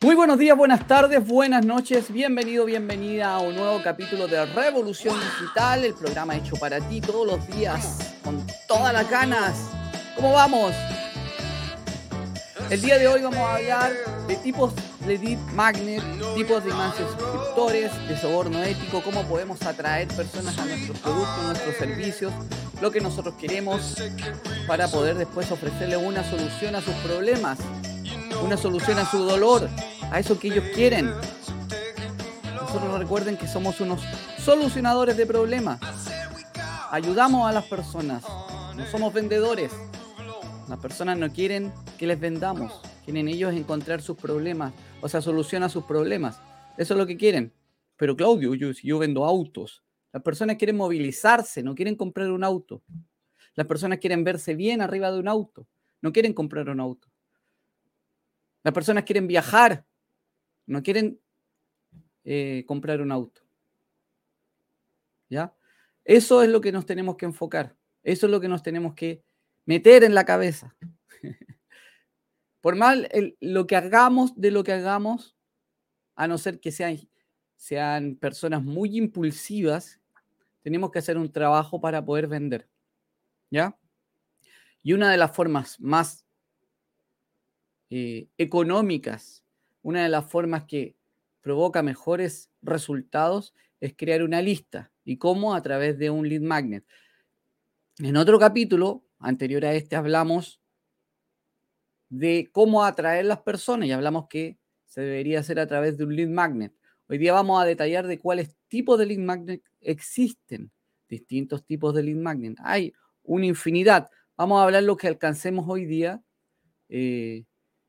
Muy buenos días, buenas tardes, buenas noches, bienvenido, bienvenida a un nuevo capítulo de Revolución Digital, el programa hecho para ti todos los días, con todas las ganas. ¿Cómo vamos? El día de hoy vamos a hablar de tipos de lead magnet, tipos de más suscriptores, de soborno ético, cómo podemos atraer personas a nuestros productos, nuestros servicios, lo que nosotros queremos para poder después ofrecerle una solución a sus problemas una solución a su dolor, a eso que ellos quieren. Nosotros recuerden que somos unos solucionadores de problemas. Ayudamos a las personas, no somos vendedores. Las personas no quieren que les vendamos, quieren ellos encontrar sus problemas, o sea, solucionar sus problemas. Eso es lo que quieren. Pero Claudio, yo, yo vendo autos. Las personas quieren movilizarse, no quieren comprar un auto. Las personas quieren verse bien arriba de un auto, no quieren comprar un auto. Las personas quieren viajar, no quieren eh, comprar un auto. ¿Ya? Eso es lo que nos tenemos que enfocar. Eso es lo que nos tenemos que meter en la cabeza. Por mal lo que hagamos de lo que hagamos, a no ser que sean, sean personas muy impulsivas, tenemos que hacer un trabajo para poder vender. ¿Ya? Y una de las formas más eh, económicas, una de las formas que provoca mejores resultados es crear una lista. ¿Y cómo? A través de un lead magnet. En otro capítulo, anterior a este, hablamos de cómo atraer las personas y hablamos que se debería hacer a través de un lead magnet. Hoy día vamos a detallar de cuáles tipos de lead magnet existen. Distintos tipos de lead magnet. Hay una infinidad. Vamos a hablar lo que alcancemos hoy día eh,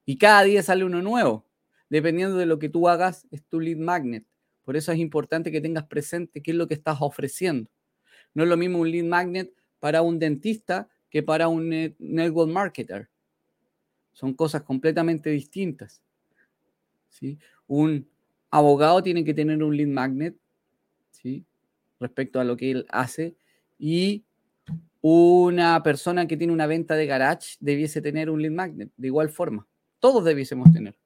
y cada día sale uno nuevo. Dependiendo de lo que tú hagas, es tu lead magnet. Por eso es importante que tengas presente qué es lo que estás ofreciendo. No es lo mismo un lead magnet para un dentista que para un network marketer. Son cosas completamente distintas. ¿sí? Un abogado tiene que tener un lead magnet ¿sí? respecto a lo que él hace y una persona que tiene una venta de garage debiese tener un lead magnet de igual forma. Todos debiésemos tener.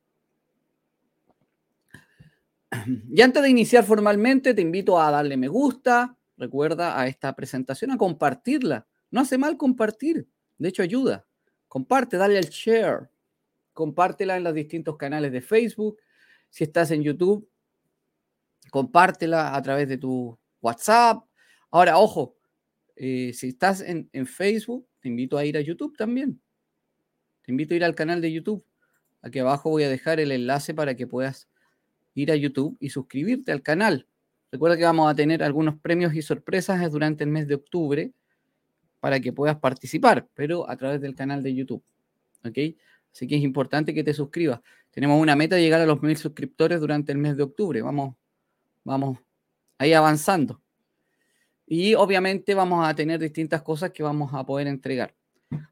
Y antes de iniciar formalmente, te invito a darle me gusta, recuerda a esta presentación, a compartirla. No hace mal compartir, de hecho ayuda. Comparte, dale al share, compártela en los distintos canales de Facebook. Si estás en YouTube, compártela a través de tu WhatsApp. Ahora, ojo, eh, si estás en, en Facebook, te invito a ir a YouTube también. Te invito a ir al canal de YouTube. Aquí abajo voy a dejar el enlace para que puedas ir a YouTube y suscribirte al canal. Recuerda que vamos a tener algunos premios y sorpresas durante el mes de octubre para que puedas participar, pero a través del canal de YouTube. ¿Ok? Así que es importante que te suscribas. Tenemos una meta de llegar a los mil suscriptores durante el mes de octubre. Vamos, vamos ahí avanzando. Y obviamente vamos a tener distintas cosas que vamos a poder entregar.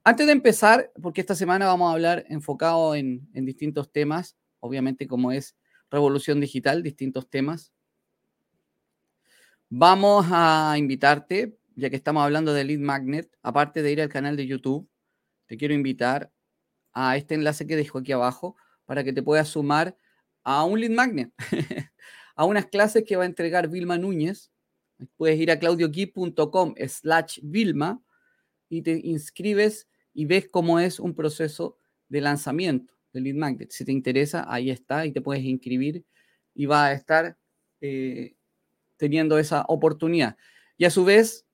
Antes de empezar, porque esta semana vamos a hablar enfocado en, distintos temas, obviamente como es revolución digital, distintos temas. Vamos a invitarte, ya que estamos hablando de Lead Magnet, aparte de ir al canal de YouTube, te quiero invitar a este enlace que dejo aquí abajo para que te puedas sumar a un Lead Magnet, a unas clases que va a entregar Vilma Núñez. Puedes ir a claudioquip.com slash Vilma y te inscribes y ves cómo es un proceso de lanzamiento del lead magnet. Si te interesa, ahí está y te puedes inscribir y va a estar eh, teniendo esa oportunidad. Y a su vez,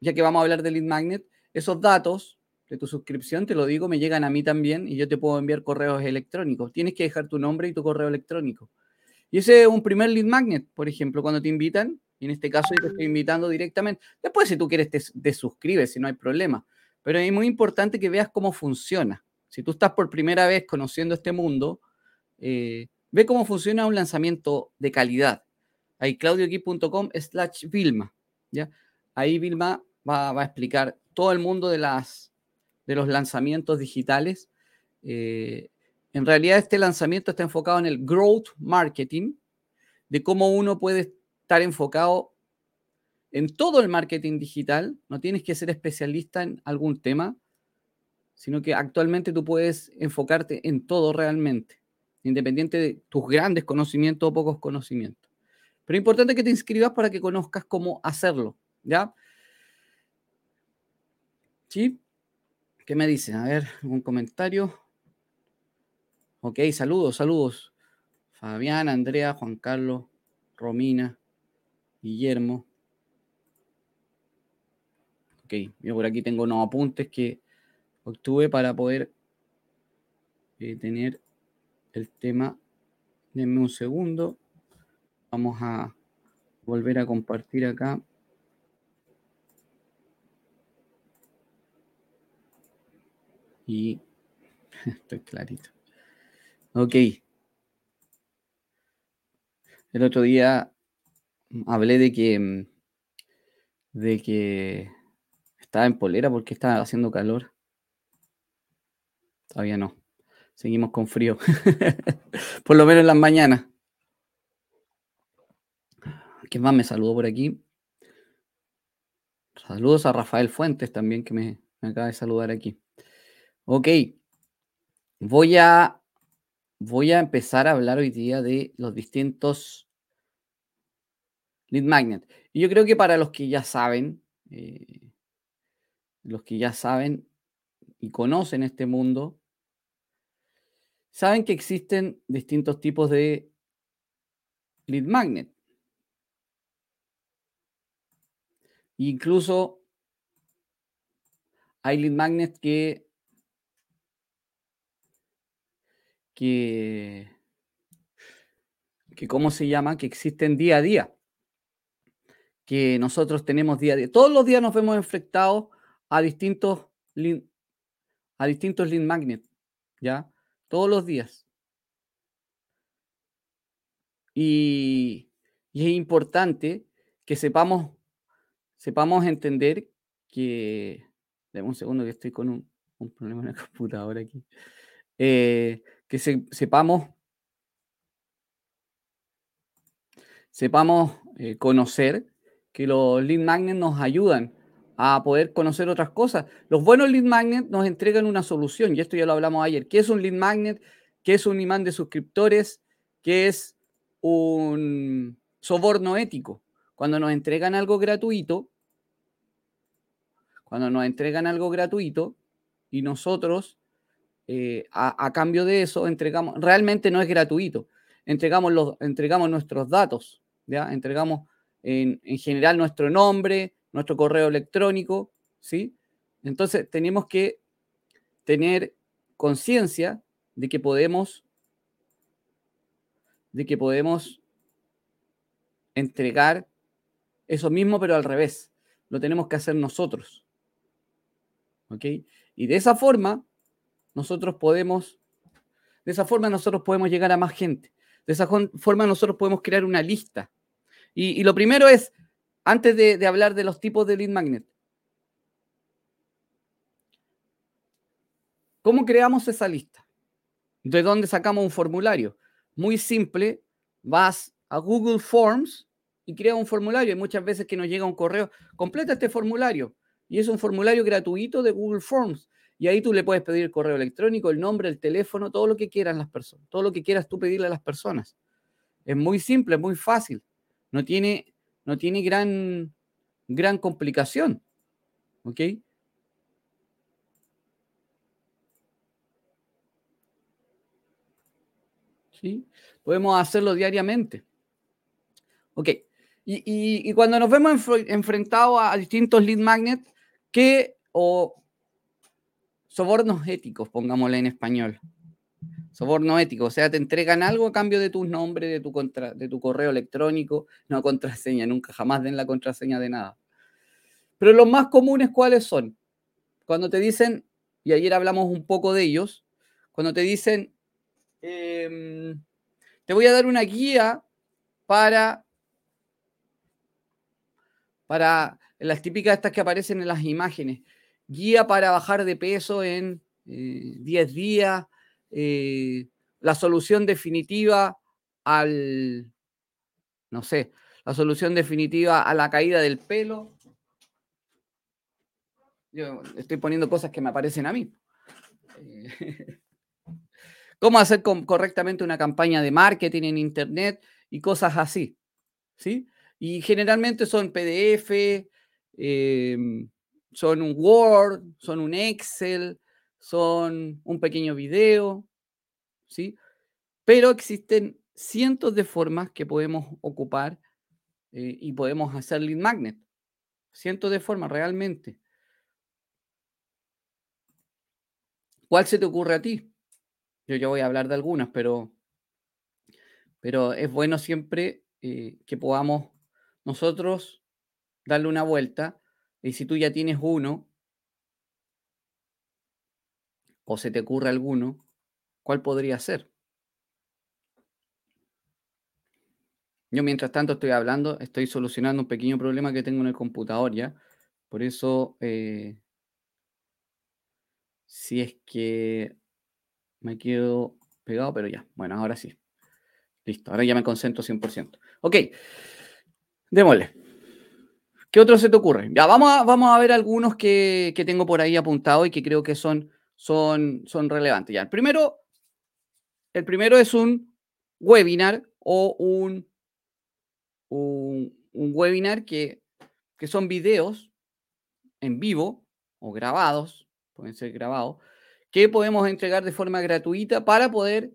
ya que vamos a hablar del lead magnet, esos datos de tu suscripción, te lo digo, me llegan a mí también y yo te puedo enviar correos electrónicos. Tienes que dejar tu nombre y tu correo electrónico. Y ese es un primer lead magnet, por ejemplo, cuando te invitan, y en este caso yo te estoy invitando directamente. Después, si tú quieres, te, suscribes, si no hay problema. Pero es muy importante que veas cómo funciona. Si tú estás por primera vez conociendo este mundo, eh, ve cómo funciona un lanzamiento de calidad. Ahí claudioqui.com slash Vilma. ¿ya? Ahí Vilma va, a explicar todo el mundo de, las, de los lanzamientos digitales. Eh, en realidad este lanzamiento está enfocado en el growth marketing, de cómo uno puede estar enfocado en todo el marketing digital, no tienes que ser especialista en algún tema, sino que actualmente tú puedes enfocarte en todo realmente. independiente de tus grandes conocimientos o pocos conocimientos. Pero es importante que te inscribas para que conozcas cómo hacerlo, ¿ya? ¿Sí? ¿Qué me dicen? A ver, un comentario. Ok, saludos, saludos. Fabián, Andrea, Juan Carlos, Romina, Guillermo. Ok, yo por aquí tengo unos apuntes que obtuve para poder eh, tener el tema. Denme un segundo. Vamos a volver a compartir acá. Y estoy clarito. Ok. El otro día hablé de que mm, de que estaba en polera porque estaba haciendo calor. Todavía no. Seguimos con frío. por lo menos en las mañanas. ¿Quién más me saludó por aquí? Saludos a Rafael Fuentes también que me, me acaba de saludar aquí. Ok. Voy a voy a empezar a hablar hoy día de los distintos lead magnet. Y yo creo que para los que ya saben, eh, los que ya saben y conocen este mundo, saben que existen distintos tipos de lead magnet. Incluso hay lead magnets que que, que, ¿cómo se llama? Que existen día a día, que nosotros tenemos día a día. Todos los días nos vemos enfrentados a distintos, a distintos lead magnets, ¿ya? Todos los días. Y, y es importante que sepamos, sepamos entender que... Dame un segundo que estoy con un, un problema en la computadora aquí. Eh, que sepamos, sepamos eh, conocer que los lead magnets nos ayudan a poder conocer otras cosas. Los buenos lead magnets nos entregan una solución, y esto ya lo hablamos ayer. ¿Qué es un lead magnet? ¿Qué es un imán de suscriptores? ¿Qué es un soborno ético? Cuando nos entregan algo gratuito, cuando nos entregan algo gratuito y nosotros eh, a, cambio de eso entregamos, realmente no es gratuito, entregamos, los, entregamos nuestros datos, ¿ya? entregamos en, general nuestro nombre, nuestro correo electrónico, ¿sí? Entonces tenemos que tener conciencia de que podemos de que podemos entregar eso mismo, pero al revés. Lo tenemos que hacer nosotros. ¿Ok? Y de esa forma nosotros podemos, de esa forma nosotros podemos llegar a más gente. De esa forma nosotros podemos crear una lista. Y, lo primero es, antes de, hablar de los tipos de lead magnet, ¿cómo creamos esa lista? ¿De dónde sacamos un formulario? Muy simple, vas a Google Forms y crea un formulario. Hay muchas veces que nos llega un correo, completa este formulario. Y es un formulario gratuito de Google Forms. Y ahí tú le puedes pedir el correo electrónico, el nombre, el teléfono, todo lo que quieran las personas, todo lo que quieras tú pedirle a las personas. Es muy simple, es muy fácil. No tiene, no tiene gran, gran complicación. ¿Ok? ¿Sí? Podemos hacerlo diariamente. Ok. Y, cuando nos vemos enfrentados a, distintos lead magnets, ¿qué o sobornos éticos, pongámosle en español. Soborno ético, o sea, te entregan algo a cambio de tu nombre, de tu, contra, de tu correo electrónico, no contraseña, nunca jamás den la contraseña de nada. Pero los más comunes, ¿cuáles son? Cuando te dicen, y ayer hablamos un poco de ellos, cuando te dicen, em, te voy a dar una guía para, para las típicas estas que aparecen en las imágenes guía para bajar de peso en 10 eh, días, eh, la solución definitiva al, no sé, la solución definitiva a la caída del pelo. Yo estoy poniendo cosas que me aparecen a mí. cómo hacer correctamente una campaña de marketing en Internet y cosas así. ¿sí? Y generalmente son PDF, em, son un Word, son un Excel, son un pequeño video, ¿sí? Pero existen cientos de formas que podemos ocupar eh, y podemos hacer lead magnet. Cientos de formas, realmente. ¿Cuál se te ocurre a ti? Yo ya voy a hablar de algunas, pero, pero es bueno siempre eh, que podamos nosotros darle una vuelta. Y si tú ya tienes uno, o se te ocurre alguno, ¿cuál podría ser? Yo mientras tanto estoy hablando, estoy solucionando un pequeño problema que tengo en el computador ya. Por eso, eh, si es que me quedo pegado, pero ya. Bueno, ahora sí. Listo, ahora ya me concentro 100%. Ok, démosle. ¿Qué otro se te ocurre? Ya, vamos a, vamos a ver algunos que, tengo por ahí apuntados y que creo que son, son, son relevantes. Ya, el primero, el primero es un webinar o un, un, webinar que, que son videos en vivo o grabados, pueden ser grabados, que podemos entregar de forma gratuita para poder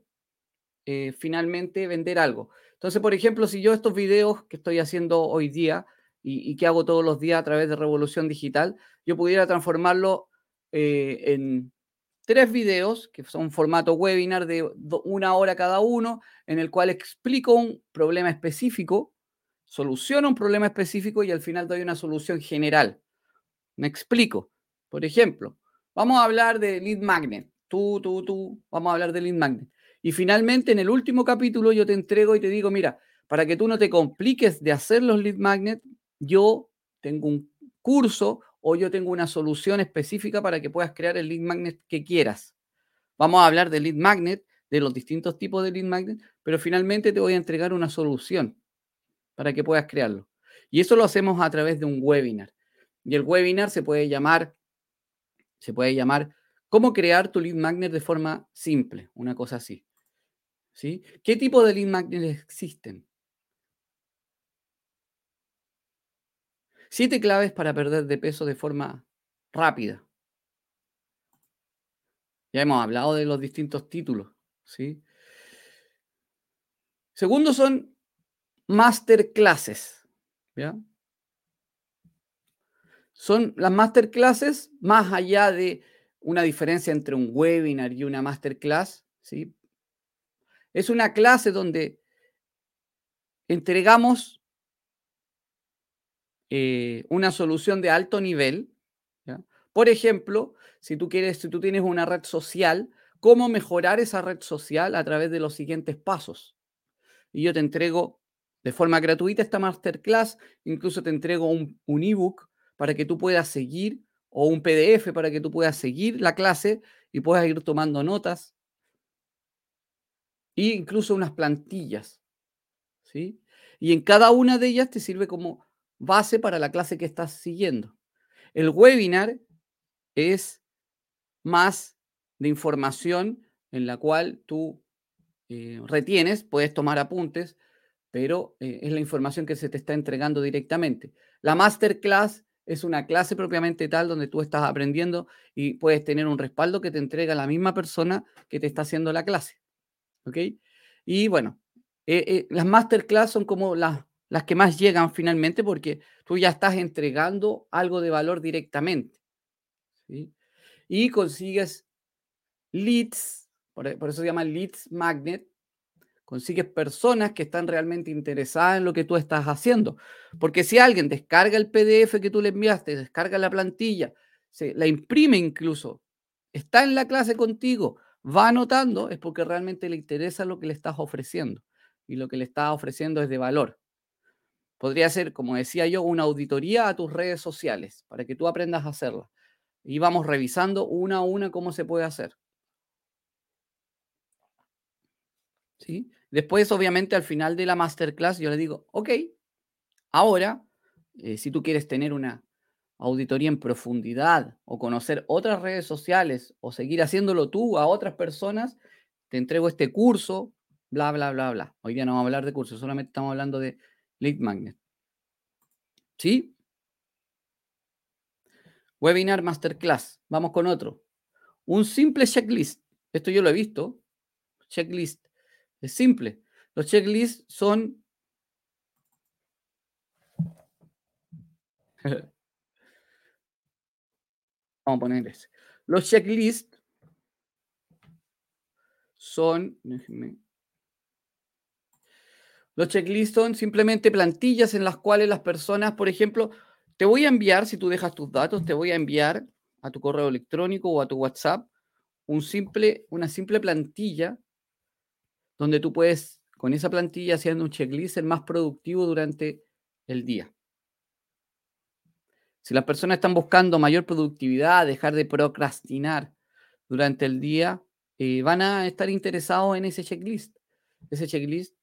eh, finalmente vender algo. Entonces, por ejemplo, si yo estos videos que estoy haciendo hoy día y, que hago todos los días a través de Revolución Digital, yo pudiera transformarlo eh, en tres videos que son formato webinar de una hora cada uno, en el cual explico un problema específico, soluciono un problema específico y al final doy una solución general. Me explico. Por ejemplo, vamos a hablar de lead magnet. Tú, tú, tú, vamos a hablar de lead magnet. Y finalmente, en el último capítulo, yo te entrego y te digo, mira, para que tú no te compliques de hacer los lead magnet, yo tengo un curso o yo tengo una solución específica para que puedas crear el lead magnet que quieras. Vamos a hablar de lead magnet, de los distintos tipos de lead magnet, pero finalmente te voy a entregar una solución para que puedas crearlo. Y eso lo hacemos a través de un webinar. Y el webinar se puede llamar, se puede llamar cómo crear tu lead magnet de forma simple, una cosa así. ¿Sí? ¿Qué tipo de lead magnets existen? Siete claves para perder de peso de forma rápida. Ya hemos hablado de los distintos títulos, ¿sí? Segundo son masterclasses, ¿ya? Son las masterclasses más allá de una diferencia entre un webinar y una masterclass, ¿sí? Es una clase donde entregamos eh, una solución de alto nivel. Por ejemplo, si tú quieres, si tú tienes una red social, cómo mejorar esa red social a través de los siguientes pasos. Y yo te entrego de forma gratuita esta masterclass, incluso te entrego un, ebook para que tú puedas seguir o un PDF para que tú puedas seguir la clase y puedas ir tomando notas e incluso unas plantillas. ¿sí? Y en cada una de ellas te sirve como base para la clase que estás siguiendo. El webinar es más de información en la cual tú eh, retienes, puedes tomar apuntes, pero eh, es la información que se te está entregando directamente. La masterclass es una clase propiamente tal donde tú estás aprendiendo y puedes tener un respaldo que te entrega la misma persona que te está haciendo la clase. ¿Ok? Y bueno, eh, las masterclass son como las, las que más llegan finalmente porque tú ya estás entregando algo de valor directamente. Y consigues leads, por, por eso se llama leads magnet, consigues personas que están realmente interesadas en lo que tú estás haciendo. Porque si alguien descarga el PDF que tú le enviaste, descarga la plantilla, se, la imprime incluso, está en la clase contigo, va anotando, es porque realmente le interesa lo que le estás ofreciendo. Y lo que le estás ofreciendo es de valor. Podría ser, como decía yo, una auditoría a tus redes sociales para que tú aprendas a hacerla. Y vamos revisando una a una cómo se puede hacer. ¿Sí? Después, obviamente, al final de la masterclass, yo le digo, ok, ahora, eh, si tú quieres tener una auditoría en profundidad o conocer otras redes sociales o seguir haciéndolo tú a otras personas, te entrego este curso, bla, bla, bla, bla. Hoy día no vamos a hablar de cursos, solamente estamos hablando de lead magnet. ¿Sí? Webinar Masterclass. Vamos con otro. Un simple checklist. Esto yo lo he visto. Checklist. Es simple. Los checklists son... Vamos a poner ese. Los checklists son... Los checklists son simplemente plantillas en las cuales las personas, por ejemplo, te voy a enviar, si tú dejas tus datos, te voy a enviar a tu correo electrónico o a tu WhatsApp simple, una simple plantilla donde tú puedes, con esa plantilla, haciendo un checklist, más productivo durante el día. Si las personas están buscando mayor productividad, dejar de procrastinar durante el día, eh, van a estar interesados en ese checklist, ese checklist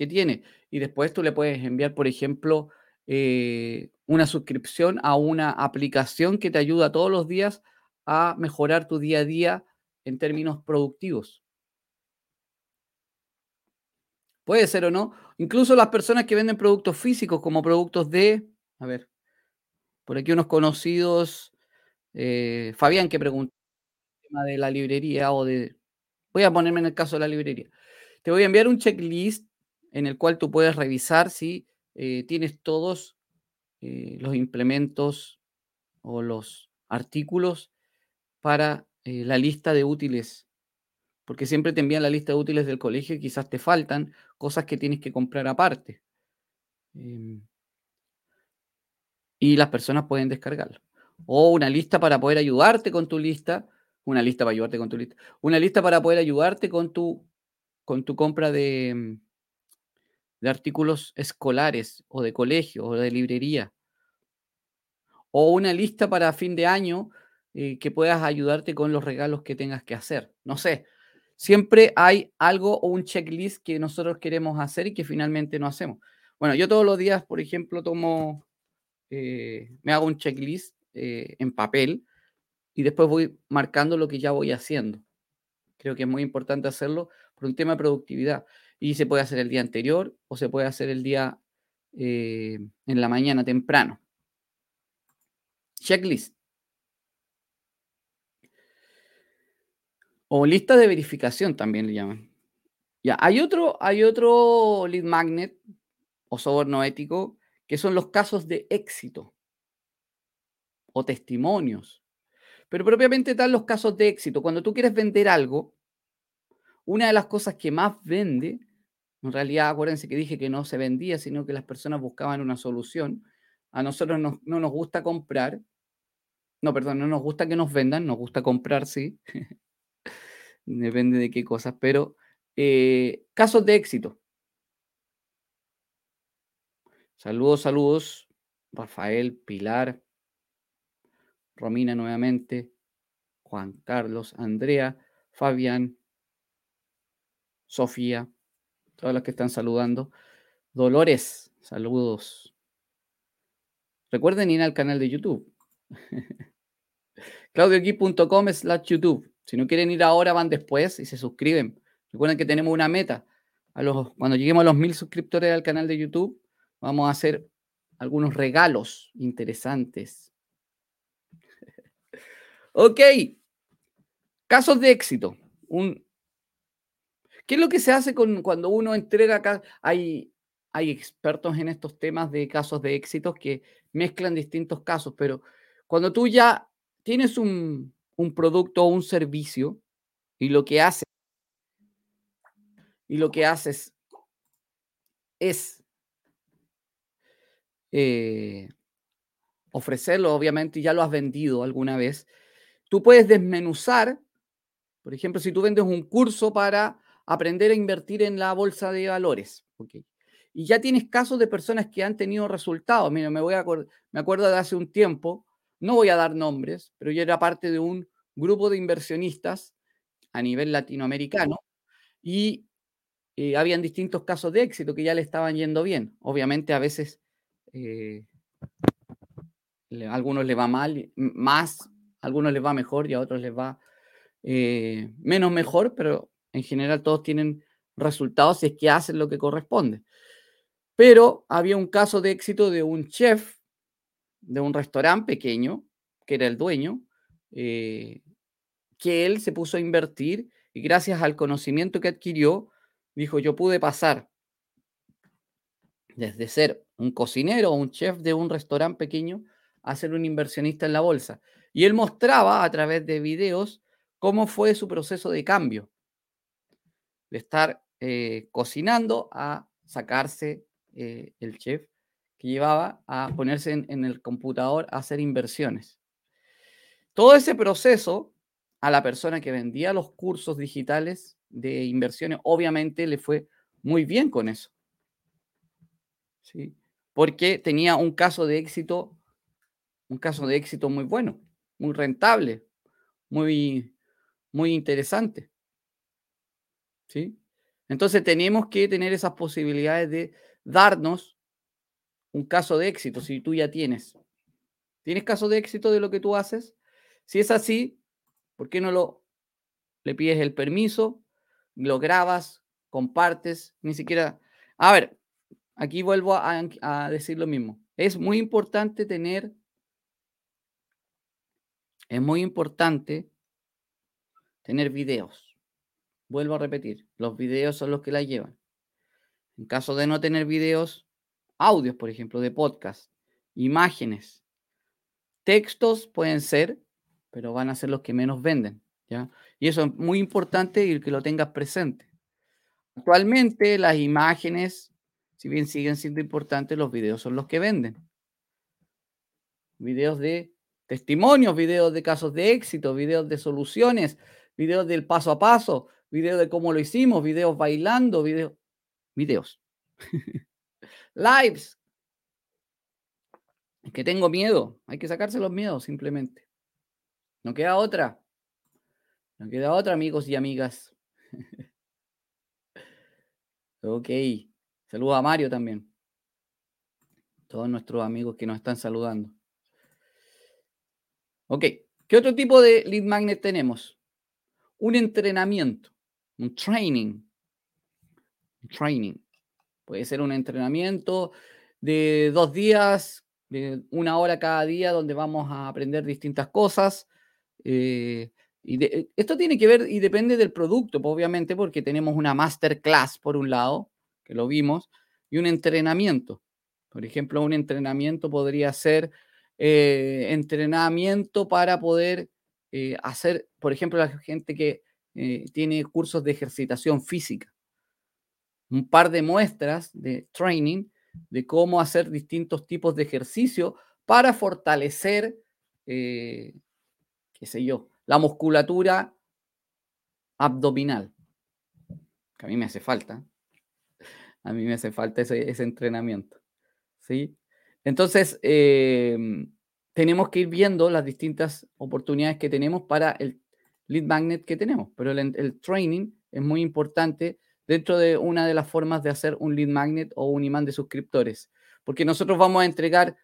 que tiene. Y después tú le puedes enviar, por ejemplo, eh, una suscripción a una aplicación que te ayuda todos los días a mejorar tu día a día en términos productivos. Puede ser o no. Incluso las personas que venden productos físicos como productos de, a ver, por aquí unos conocidos, eh, Fabián que preguntó tema de la librería o de, voy a ponerme en el caso de la librería. Te voy a enviar un checklist en el cual tú puedes revisar si eh, tienes todos eh, los implementos o los artículos para eh, la lista de útiles, porque siempre te envían la lista de útiles del colegio y quizás te faltan cosas que tienes que comprar aparte. Em, y las personas pueden descargarlo. O una lista para poder ayudarte con tu lista, una lista para ayudarte con tu lista, una lista para poder ayudarte con tu, con tu compra de, em, de artículos escolares o de colegio o de librería. O una lista para fin de año eh, que puedas ayudarte con los regalos que tengas que hacer. No sé, siempre hay algo o un checklist que nosotros queremos hacer y que finalmente no hacemos. Bueno, yo todos los días, por ejemplo, tomo, eh, me hago un checklist eh, en papel y después voy marcando lo que ya voy haciendo. Creo que es muy importante hacerlo por un tema de productividad. Y se puede hacer el día anterior o se puede hacer el día eh, en la mañana temprano. Checklist. O lista de verificación también le llaman. Ya, hay otro, hay otro lead magnet o soborno ético que son los casos de éxito o testimonios. Pero propiamente tal los casos de éxito. Cuando tú quieres vender algo, una de las cosas que más vende en realidad, acuérdense que dije que no se vendía, sino que las personas buscaban una solución. A nosotros no, nos gusta comprar. No, perdón, no nos gusta que nos vendan, nos gusta comprar, sí. Depende de qué cosas, pero eh, casos de éxito. Saludos, saludos. Rafael, Pilar, Romina nuevamente, Juan Carlos, Andrea, Fabián, Sofía todas las que están saludando. Dolores, saludos. Recuerden ir al canal de YouTube. claudioqui.com slash YouTube. Si no quieren ir ahora, van después y se suscriben. Recuerden que tenemos una meta. A los, cuando lleguemos a los mil suscriptores al canal de YouTube, vamos a hacer algunos regalos interesantes. ok. Casos de éxito. Un, ¿Qué es lo que se hace con, cuando uno entrega acá? Hay, hay expertos en estos temas de casos de éxitos que mezclan distintos casos, pero cuando tú ya tienes un, producto o un servicio y lo que haces y lo que haces es eh, ofrecerlo, obviamente, ya lo has vendido alguna vez, tú puedes desmenuzar, por ejemplo, si tú vendes un curso para aprender a invertir en la bolsa de valores. Y ya tienes casos de personas que han tenido resultados. Mira, me, voy a me acuerdo de hace un tiempo, no voy a dar nombres, pero yo era parte de un grupo de inversionistas a nivel latinoamericano y eh, habían distintos casos de éxito que ya le estaban yendo bien. Obviamente a veces eh, a algunos les va mal, más, a algunos les va mejor y a otros les va eh, menos mejor, pero en general todos tienen resultados si es que hacen lo que corresponde. Pero había un caso de éxito de un chef de un restaurante pequeño, que era el dueño, eh, que él se puso a invertir y gracias al conocimiento que adquirió, dijo, yo pude pasar desde ser un cocinero o un chef de un restaurante pequeño a ser un inversionista en la bolsa. Y él mostraba a través de videos cómo fue su proceso de cambio, de estar eh, cocinando a sacarse eh, el chef que llevaba a ponerse en, el computador a hacer inversiones. Todo ese proceso a la persona que vendía los cursos digitales de inversiones, obviamente le fue muy bien con eso. ¿Sí? Porque tenía un caso de éxito, un caso de éxito muy bueno, muy rentable, muy, muy interesante. ¿Sí? Entonces tenemos que tener esas posibilidades de darnos un caso de éxito si tú ya tienes. ¿Tienes caso de éxito de lo que tú haces? Si es así, ¿por qué no lo le pides el permiso, lo grabas, compartes, ni siquiera... A ver, aquí vuelvo a, a decir lo mismo. Es muy importante tener, es muy importante tener videos. Vuelvo a repetir, los videos son los que la llevan. En caso de no tener videos, audios, por ejemplo, de podcast, imágenes, textos pueden ser, pero van a ser los que menos venden. ¿ya? Y eso es muy importante y que lo tengas presente. Actualmente las imágenes, si bien siguen siendo importantes, los videos son los que venden. Videos de testimonios, videos de casos de éxito, videos de soluciones, videos del paso a paso, videos de cómo lo hicimos, videos bailando, videos, videos. Lives. Es que tengo miedo. Hay que sacarse los miedos simplemente. No queda otra. No queda otra, amigos y amigas. ok. Saludos a Mario también. Todos nuestros amigos que nos están saludando. Ok. ¿Qué otro tipo de lead magnet tenemos? Un entrenamiento, un training. Un training. Puede ser un entrenamiento de dos días, de una hora cada día, donde vamos a aprender distintas cosas. Eh, y eh, esto tiene que ver y depende del producto, pues, obviamente, porque tenemos una masterclass por un lado, que lo vimos, y un entrenamiento. Por ejemplo, un entrenamiento podría ser eh, entrenamiento para poder hacer, por ejemplo, la gente que tiene cursos de ejercitación física un par de muestras de training de cómo hacer distintos tipos de ejercicio para fortalecer, eh, qué sé yo, la musculatura abdominal. Que a mí me hace falta. A mí me hace falta ese, entrenamiento. ¿sí? Entonces, em, tenemos que ir viendo las distintas oportunidades que tenemos para el lead magnet que tenemos. Pero el, el training es muy importante dentro de una de las formas de hacer un lead magnet o un imán de suscriptores. Porque nosotros vamos a entregar,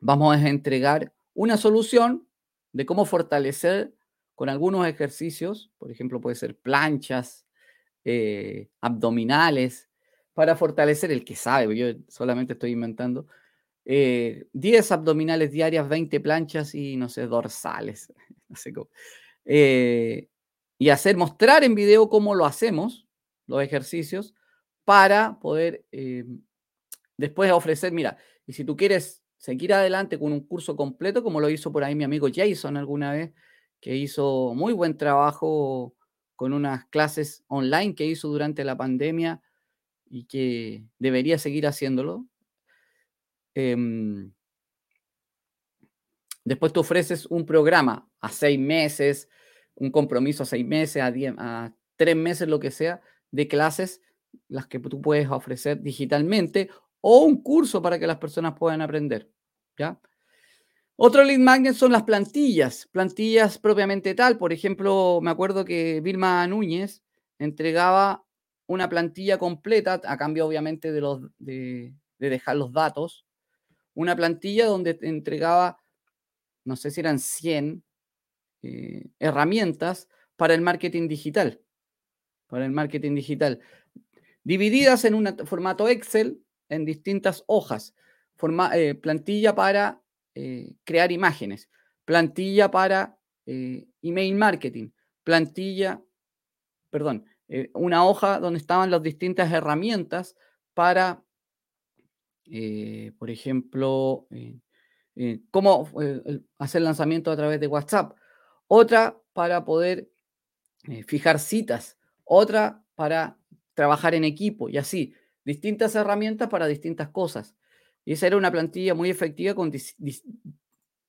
vamos a entregar una solución de cómo fortalecer con algunos ejercicios, por ejemplo, puede ser planchas, eh, abdominales, para fortalecer el que sabe, yo solamente estoy inventando, 10 eh, abdominales diarias, 20 planchas y no sé, dorsales, no sé cómo. Eh, y hacer, mostrar en video cómo lo hacemos, los ejercicios para poder eh, después ofrecer, mira, y si tú quieres seguir adelante con un curso completo, como lo hizo por ahí mi amigo Jason alguna vez, que hizo muy buen trabajo con unas clases online que hizo durante la pandemia y que debería seguir haciéndolo. Em, después tú ofreces un programa a seis meses, un compromiso a seis meses, a, diez, a tres meses, lo que sea, de clases, las que tú puedes ofrecer digitalmente, o un curso para que las personas puedan aprender. ¿ya? Otro lead magnet son las plantillas, plantillas propiamente tal. Por ejemplo, me acuerdo que Vilma Núñez entregaba una plantilla completa, a cambio obviamente de, los, de, dejar los datos, una plantilla donde entregaba, no sé si eran 100 eh, herramientas para el marketing digital. para el marketing digital, divididas en un formato Excel en distintas hojas. Eh, plantilla para eh, crear imágenes, plantilla para email marketing, plantilla, perdón, una hoja donde estaban las distintas herramientas para, por ejemplo, cómo hacer lanzamiento a través de WhatsApp, otra para poder fijar citas, otra para trabajar en equipo y así, distintas herramientas para distintas cosas. Y esa era una plantilla muy efectiva con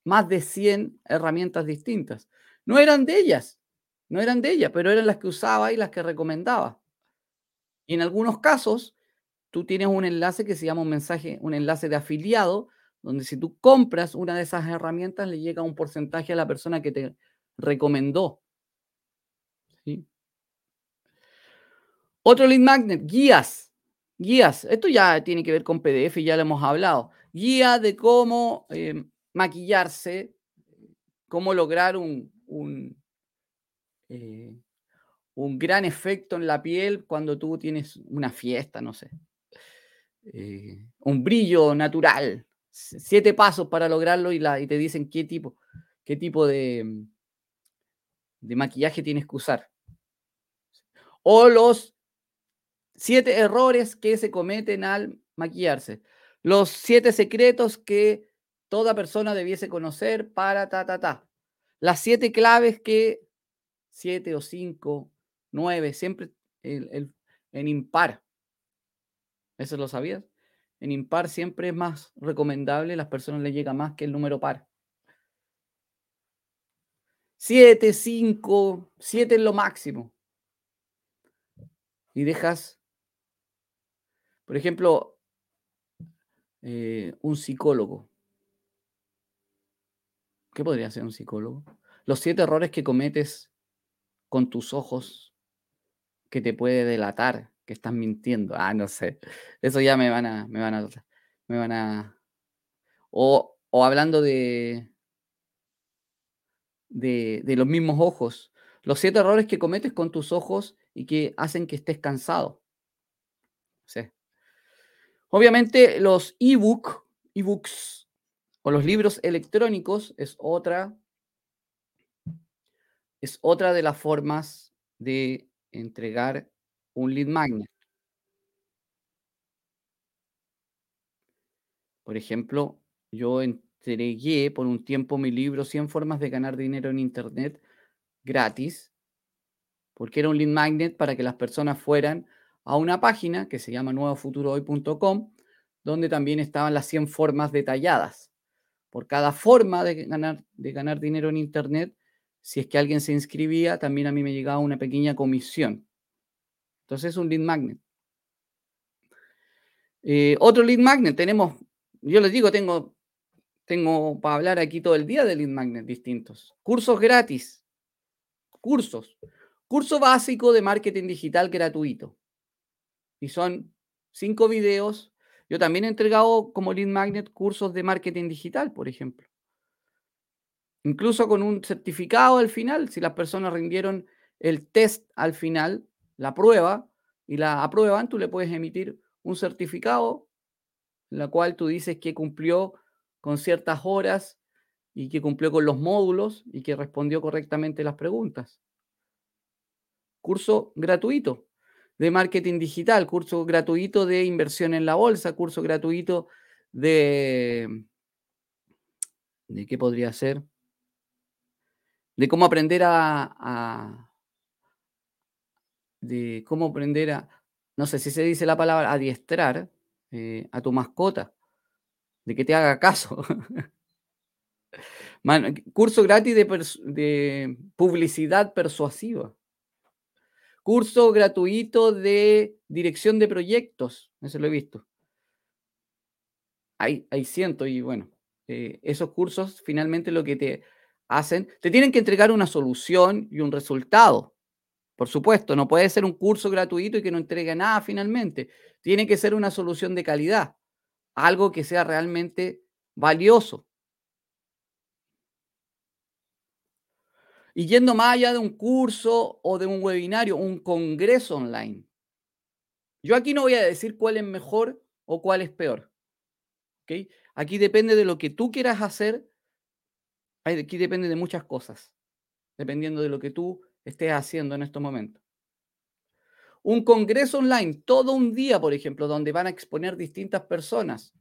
más de 100 herramientas distintas. No eran de ellas, no eran de ellas, pero eran las que usaba y las que recomendaba. Y en algunos casos, tú tienes un enlace que se llama un mensaje, un enlace de afiliado, donde si tú compras una de esas herramientas, le llega un porcentaje a la persona que te recomendó. Otro lead magnet, guías. Guías. Esto ya tiene que ver con PDF, ya lo hemos hablado. Guía de cómo eh, maquillarse, cómo lograr un, eh, un, gran efecto en la piel cuando tú tienes una fiesta, no sé. Eh, un brillo natural. Siete pasos para lograrlo y, y te dicen qué tipo, qué tipo de, de maquillaje tienes que usar. O los siete errores que se cometen al maquillarse. Los siete secretos que toda persona debiese conocer para ta, ta, ta. Las siete claves que, siete o cinco, nueve, siempre el, en impar. ¿Eso lo sabías? En impar siempre es más recomendable, las personas le llega más que el número par. Siete, cinco, siete es lo máximo. Y dejas por ejemplo, eh, un psicólogo. ¿Qué podría ser un psicólogo? Los siete errores que cometes con tus ojos que te puede delatar que estás mintiendo. Ah, no sé. Eso ya me van a, me van a, me van a. O, o hablando de, de, de los mismos ojos. Los siete errores que cometes con tus ojos y que hacen que estés cansado. Sí. Obviamente los ebook, ebooks o los libros electrónicos es otra, es otra de las formas de entregar un lead magnet. Por ejemplo, yo entregué por un tiempo mi libro 100 formas de ganar dinero en Internet gratis, porque era un lead magnet para que las personas fueran a una página que se llama nuevofuturohoy.com, donde también estaban las 100 formas detalladas. Por cada forma de ganar, de ganar dinero en Internet, si es que alguien se inscribía, también a mí me llegaba una pequeña comisión. Entonces es un lead magnet. Eh, otro lead magnet, tenemos, yo les digo, tengo, tengo para hablar aquí todo el día de lead magnet distintos. Cursos gratis. Cursos. Curso básico de marketing digital gratuito y son cinco videos. Yo también he entregado como lead magnet cursos de marketing digital, por ejemplo. Incluso con un certificado al final, si las personas rindieron el test al final, la prueba, y la aprueban, tú le puedes emitir un certificado en la cual tú dices que cumplió con ciertas horas y que cumplió con los módulos y que respondió correctamente las preguntas. Curso gratuito de marketing digital, curso gratuito de inversión en la bolsa, curso gratuito de... ¿De qué podría ser? De cómo aprender a, de cómo aprender a, no sé si se dice la palabra, adiestrar eh, a tu mascota, de que te haga caso. curso gratis de, publicidad persuasiva. Curso gratuito de dirección de proyectos, eso lo he visto. Hay, hay cientos y bueno, eh, esos cursos finalmente lo que te hacen, te tienen que entregar una solución y un resultado. Por supuesto, no puede ser un curso gratuito y que no entregue nada finalmente. Tiene que ser una solución de calidad, algo que sea realmente valioso. Y yendo más allá de un curso o de un webinario, un congreso online. Yo aquí no voy a decir cuál es mejor o cuál es peor. Aquí depende de lo que tú quieras hacer. Aquí depende de muchas cosas, dependiendo de lo que tú estés haciendo en estos momentos. Un congreso online, todo un día, por ejemplo, donde van a exponer distintas personas.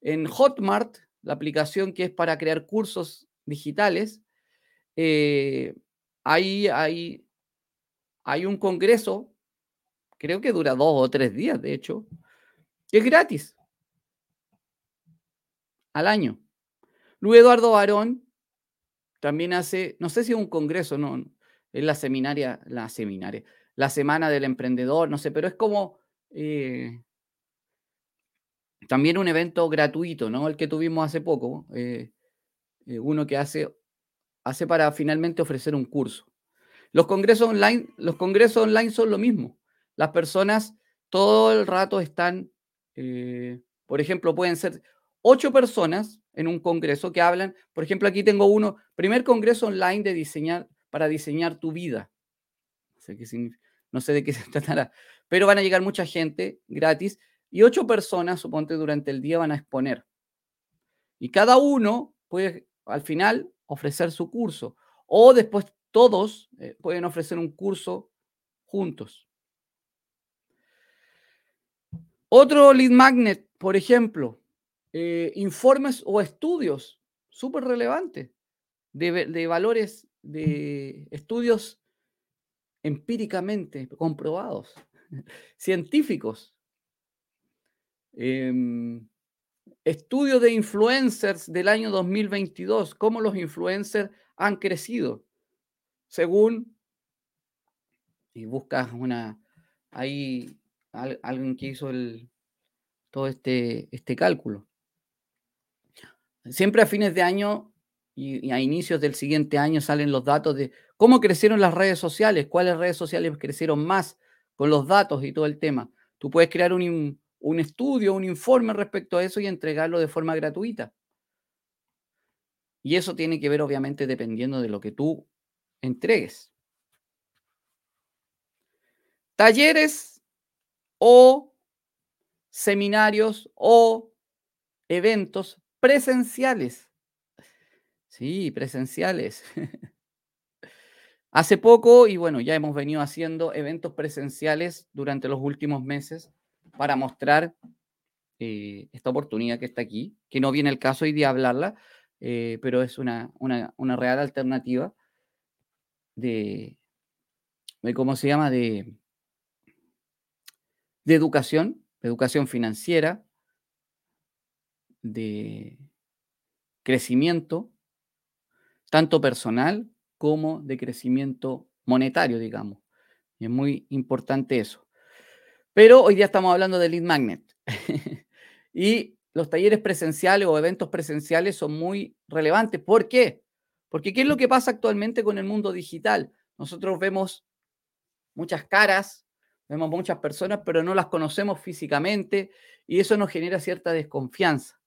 En Hotmart, la aplicación que es para crear cursos digitales, eh, hay, hay, hay un congreso, creo que dura dos o tres días, de hecho, que es gratis al año. Luis Eduardo Barón también hace, no sé si es un congreso, no, es la seminaria, la seminaria, la semana del emprendedor, no sé, pero es como eh, también un evento gratuito, ¿no? El que tuvimos hace poco, eh, eh, uno que hace, hace para finalmente ofrecer un curso. Los congresos online, los congresos online son lo mismo. Las personas todo el rato están, por ejemplo, pueden ser ocho personas en un congreso que hablan, por ejemplo, aquí tengo uno, primer congreso online de diseñar, para diseñar tu vida. Qué no sé de qué se tratará, pero van a llegar mucha gente gratis y ocho personas, suponte, durante el día van a exponer. Y cada uno puede al final ofrecer su curso o después todos eh, pueden ofrecer un curso juntos. Otro lead magnet, por ejemplo, eh, informes o estudios súper relevantes de, valores, de estudios empíricamente comprobados, científicos. Em, estudios de influencers del año 2022, cómo los influencers han crecido, según, y buscas una, hay alguien que hizo el, todo este, este cálculo. Siempre a fines de año y, a inicios del siguiente año salen los datos de cómo crecieron las redes sociales, cuáles redes sociales crecieron más con los datos y todo el tema. Tú puedes crear un, un estudio, un informe respecto a eso y entregarlo de forma gratuita. Y eso tiene que ver, obviamente, dependiendo de lo que tú entregues. Talleres o seminarios o eventos presenciales. Sí, presenciales. Hace poco, y bueno, ya hemos venido haciendo eventos presenciales durante los últimos meses para mostrar eh, esta oportunidad que está aquí, que no viene el caso hoy de hablarla, eh, pero es una, una, real alternativa de, de, ¿cómo se llama?, de, de educación, de educación financiera, de crecimiento, tanto personal como de crecimiento monetario, digamos. Y es muy importante eso. Pero hoy día estamos hablando de lead magnet. y los talleres presenciales o eventos presenciales son muy relevantes. ¿Por qué? Porque ¿qué es lo que pasa actualmente con el mundo digital? Nosotros vemos muchas caras, vemos muchas personas, pero no las conocemos físicamente y eso nos genera cierta desconfianza.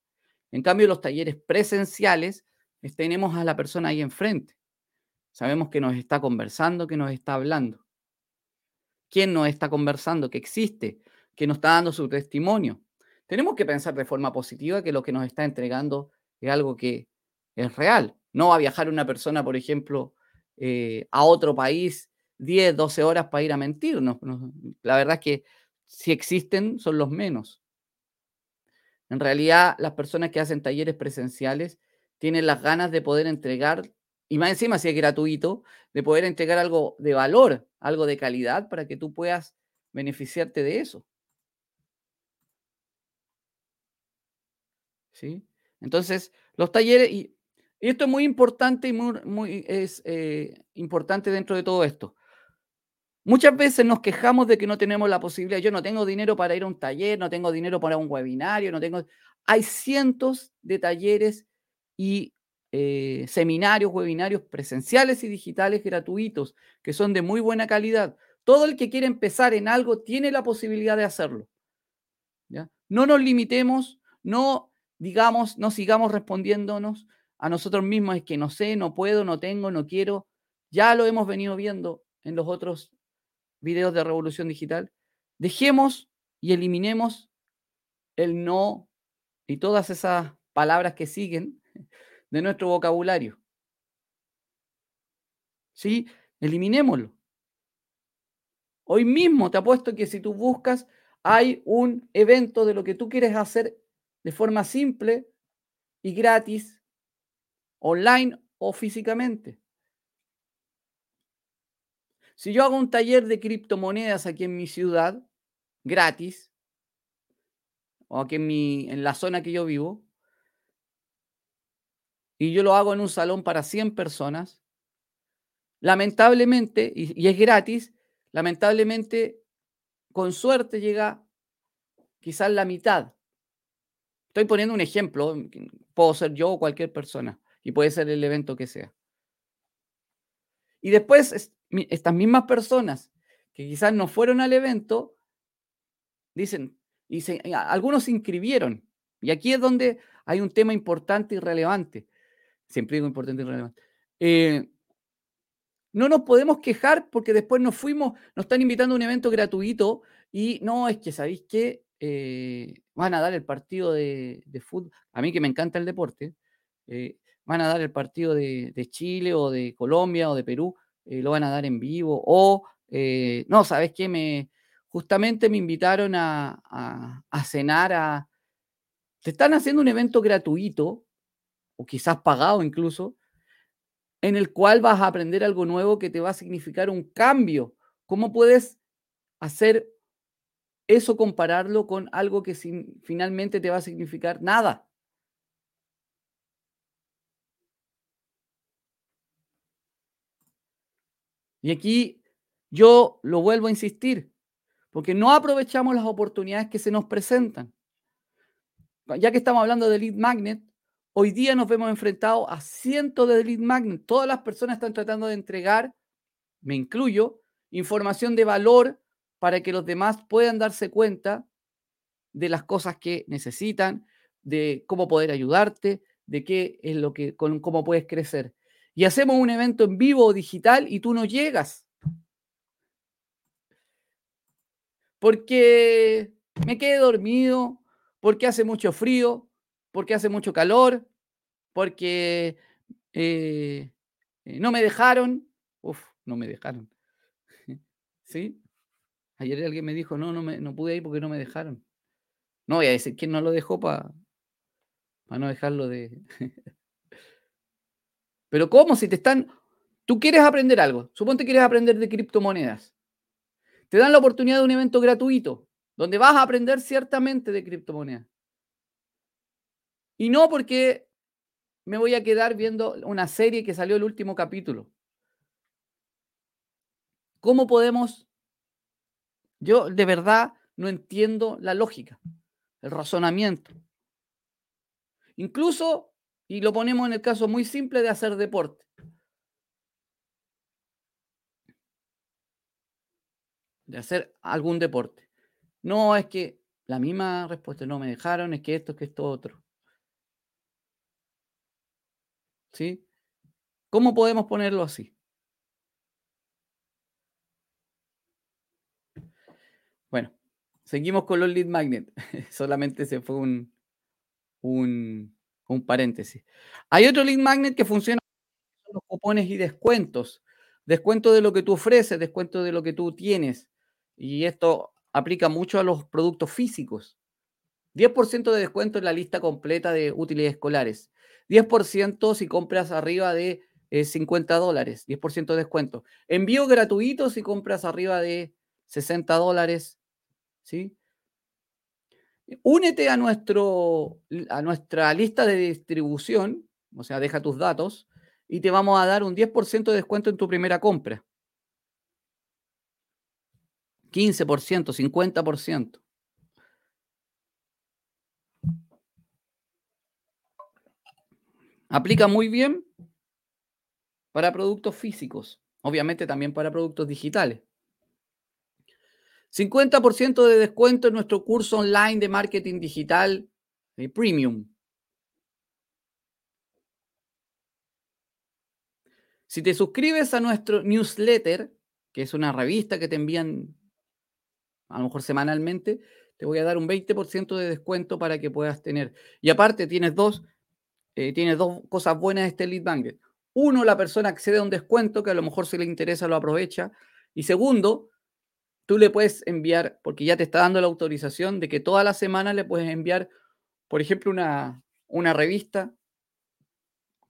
En cambio, los talleres presenciales, tenemos a la persona ahí enfrente. Sabemos que nos está conversando, que nos está hablando. ¿Quién nos está conversando? Que existe, que nos está dando su testimonio. Tenemos que pensar de forma positiva que lo que nos está entregando es algo que es real. No va a viajar una persona, por ejemplo, eh, a otro país 10, 12 horas para ir a mentirnos. La verdad es que si existen, son los menos. En realidad, las personas que hacen talleres presenciales tienen las ganas de poder entregar, y más encima si es gratuito, de poder entregar algo de valor, algo de calidad para que tú puedas beneficiarte de eso. ¿Sí? Entonces, los talleres, y, esto es muy importante y muy, muy es eh, importante dentro de todo esto. Muchas veces nos quejamos de que no tenemos la posibilidad. Yo no tengo dinero para ir a un taller, no tengo dinero para un webinario, no tengo. Hay cientos de talleres y eh, seminarios, webinarios presenciales y digitales gratuitos que son de muy buena calidad. Todo el que quiere empezar en algo tiene la posibilidad de hacerlo. ¿ya? No nos limitemos, no digamos, no sigamos respondiéndonos a nosotros mismos, es que no sé, no puedo, no tengo, no quiero. ya lo hemos venido viendo en los otros videos de Revolución Digital, dejemos y eliminemos el no y todas esas palabras que siguen de nuestro vocabulario. ¿Sí? Eliminémoslo. Hoy mismo te apuesto que si tú buscas, hay un evento de lo que tú quieres hacer de forma simple y gratis, online o físicamente. Si yo hago un taller de criptomonedas aquí en mi ciudad, gratis, o aquí en, mi, en la zona que yo vivo, y yo lo hago en un salón para 100 personas, lamentablemente, y, es gratis, lamentablemente, con suerte llega quizás la mitad. Estoy poniendo un ejemplo, puedo ser yo o cualquier persona, y puede ser el evento que sea. Y después, estas mismas personas que quizás no fueron al evento, dicen, y algunos se inscribieron. Y aquí es donde hay un tema importante y relevante. Siempre digo importante y relevante. Eh, no nos podemos quejar porque después nos fuimos, nos están invitando a un evento gratuito y no, es que, ¿sabéis qué? Eh, van a dar el partido de, fútbol. A mí que me encanta el deporte, eh, van a dar el partido de, Chile o de Colombia o de Perú, lo van a dar en vivo. O, no, ¿sabes qué? Me, justamente me invitaron a, a cenar a... Te están haciendo un evento gratuito quizás pagado incluso, en el cual vas a aprender algo nuevo que te va a significar un cambio. ¿Cómo puedes hacer eso, compararlo con algo que finalmente te va a significar nada? Y aquí yo lo vuelvo a insistir, porque no aprovechamos las oportunidades que se nos presentan. Ya que estamos hablando de lead magnet, Hoy día nos vemos enfrentados a cientos de lead magnet. Todas las personas están tratando de entregar, me incluyo, información de valor para que los demás puedan darse cuenta de las cosas que necesitan, de cómo poder ayudarte, de qué es lo que, con, cómo puedes crecer. Y hacemos un evento en vivo o digital y tú no llegas. Porque me quedé dormido, porque hace mucho frío, porque hace mucho calor, porque eh, eh, no me dejaron. Uf, no me dejaron. ¿Sí? Ayer alguien me dijo, no, no, me, no pude ir porque no me dejaron. No voy a decir quién no lo dejó para no dejarlo de... Pero ¿cómo? Si te están... Tú quieres aprender algo. Suponte que quieres aprender de criptomonedas. Te dan la oportunidad de un evento gratuito donde vas a aprender ciertamente de criptomonedas. Y no porque me voy a quedar viendo una serie que salió el último capítulo. ¿Cómo podemos? Yo de verdad no entiendo la lógica, el razonamiento. Incluso, y lo ponemos en el caso muy simple de hacer deporte. De hacer algún deporte. No es que la misma respuesta no me dejaron, es que esto, es que esto otro. ¿Sí? ¿Cómo podemos ponerlo así? Bueno, seguimos con los lead magnet. Solamente se fue un, un, paréntesis. Hay otro lead magnet que funciona con los cupones y descuentos. Descuento de lo que tú ofreces, descuento de lo que tú tienes. Y esto aplica mucho a los productos físicos. 10% de descuento en la lista completa de útiles escolares. 10% si compras arriba de 50 eh, dólares, 10% de descuento. Envío gratuito si compras arriba de 60 dólares, ¿sí? Únete a, nuestro, a nuestra lista de distribución, o sea, deja tus datos, y te vamos a dar un 10% de descuento en tu primera compra. 15%, 50%. Aplica muy bien para productos físicos, obviamente también para productos digitales. 50% de descuento en nuestro curso online de marketing digital de premium. Si te suscribes a nuestro newsletter, que es una revista que te envían a lo mejor semanalmente, te voy a dar un 20% de descuento para que puedas tener. Y aparte tienes dos, eh, tienes dos cosas buenas de este lead magnet. Uno, la persona accede a un descuento que a lo mejor si le interesa lo aprovecha. Y segundo, tú le puedes enviar, porque ya te está dando la autorización de que toda la semana le puedes enviar, por ejemplo, una, una revista